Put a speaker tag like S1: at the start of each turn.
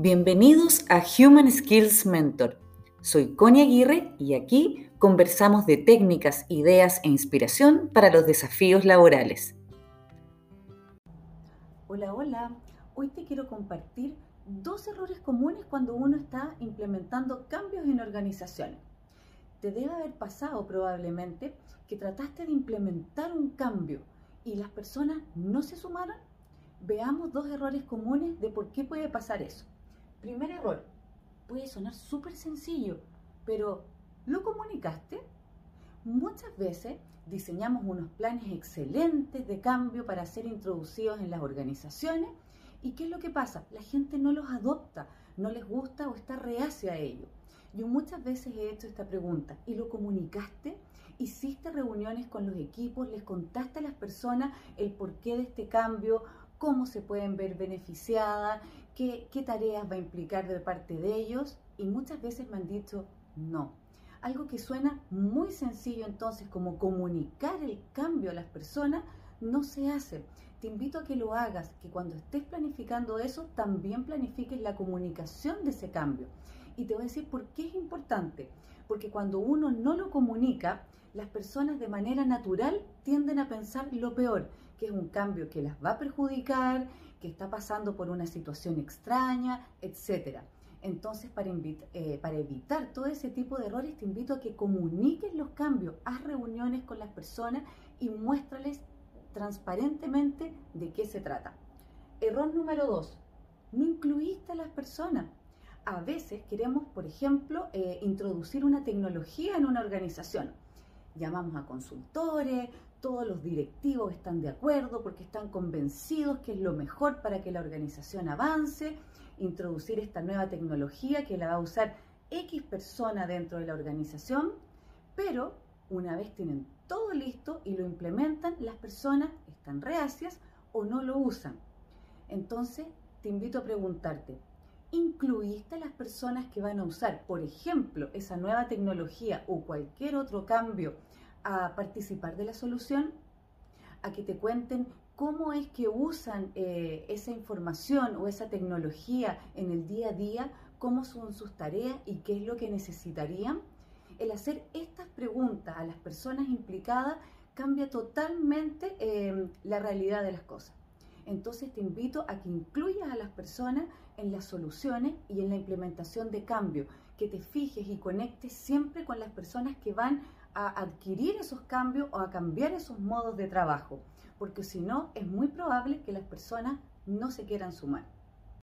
S1: Bienvenidos a Human Skills Mentor. Soy Connie Aguirre y aquí conversamos de técnicas, ideas e inspiración para los desafíos laborales. Hola, hola. Hoy te quiero compartir dos errores comunes cuando uno está implementando cambios en organizaciones. Te debe haber pasado probablemente que trataste de implementar un cambio y las personas no se sumaron. Veamos dos errores comunes de por qué puede pasar eso. Primer error, puede sonar súper sencillo, pero ¿lo comunicaste? Muchas veces diseñamos unos planes excelentes de cambio para ser introducidos en las organizaciones y ¿qué es lo que pasa? La gente no los adopta, no les gusta o está reacia a ello. Yo muchas veces he hecho esta pregunta, ¿y lo comunicaste? ¿Hiciste reuniones con los equipos? ¿Les contaste a las personas el porqué de este cambio? Cómo se pueden ver beneficiadas, qué, qué tareas va a implicar de parte de ellos y muchas veces me han dicho no. Algo que suena muy sencillo entonces como comunicar el cambio a las personas no se hace. Te invito a que lo hagas, que cuando estés planificando eso también planifiques la comunicación de ese cambio. Y te voy a decir por qué es importante. Porque cuando uno no lo comunica, las personas de manera natural tienden a pensar lo peor que es un cambio que las va a perjudicar, que está pasando por una situación extraña, etc. Entonces, para, eh, para, evitar todo ese tipo de errores, te invito a que comuniques los cambios, haz reuniones con las personas y muéstrales transparentemente de qué se trata. Error número dos, no incluiste a las personas. A veces queremos, por ejemplo, eh, introducir una tecnología en una organización. Llamamos a consultores, todos los directivos están de acuerdo porque están convencidos que es lo mejor para que la organización avance, introducir esta nueva tecnología que la va a usar X persona dentro de la organización, pero una vez tienen todo listo y lo implementan, las personas están reacias o no lo usan. Entonces, te invito a preguntarte, ¿incluiste a las personas que van a usar, por ejemplo, esa nueva tecnología o cualquier otro cambio a participar de la solución, a que te cuenten cómo es que usan eh, esa información o esa tecnología en el día a día, cómo son sus tareas y qué es lo que necesitarían. El hacer estas preguntas a las personas implicadas cambia totalmente eh, la realidad de las cosas. Entonces te invito a que incluyas a las personas en las soluciones y en la implementación de cambio, que te fijes y conectes siempre con las personas que van a adquirir esos cambios o a cambiar esos modos de trabajo, porque si no es muy probable que las personas no se quieran sumar.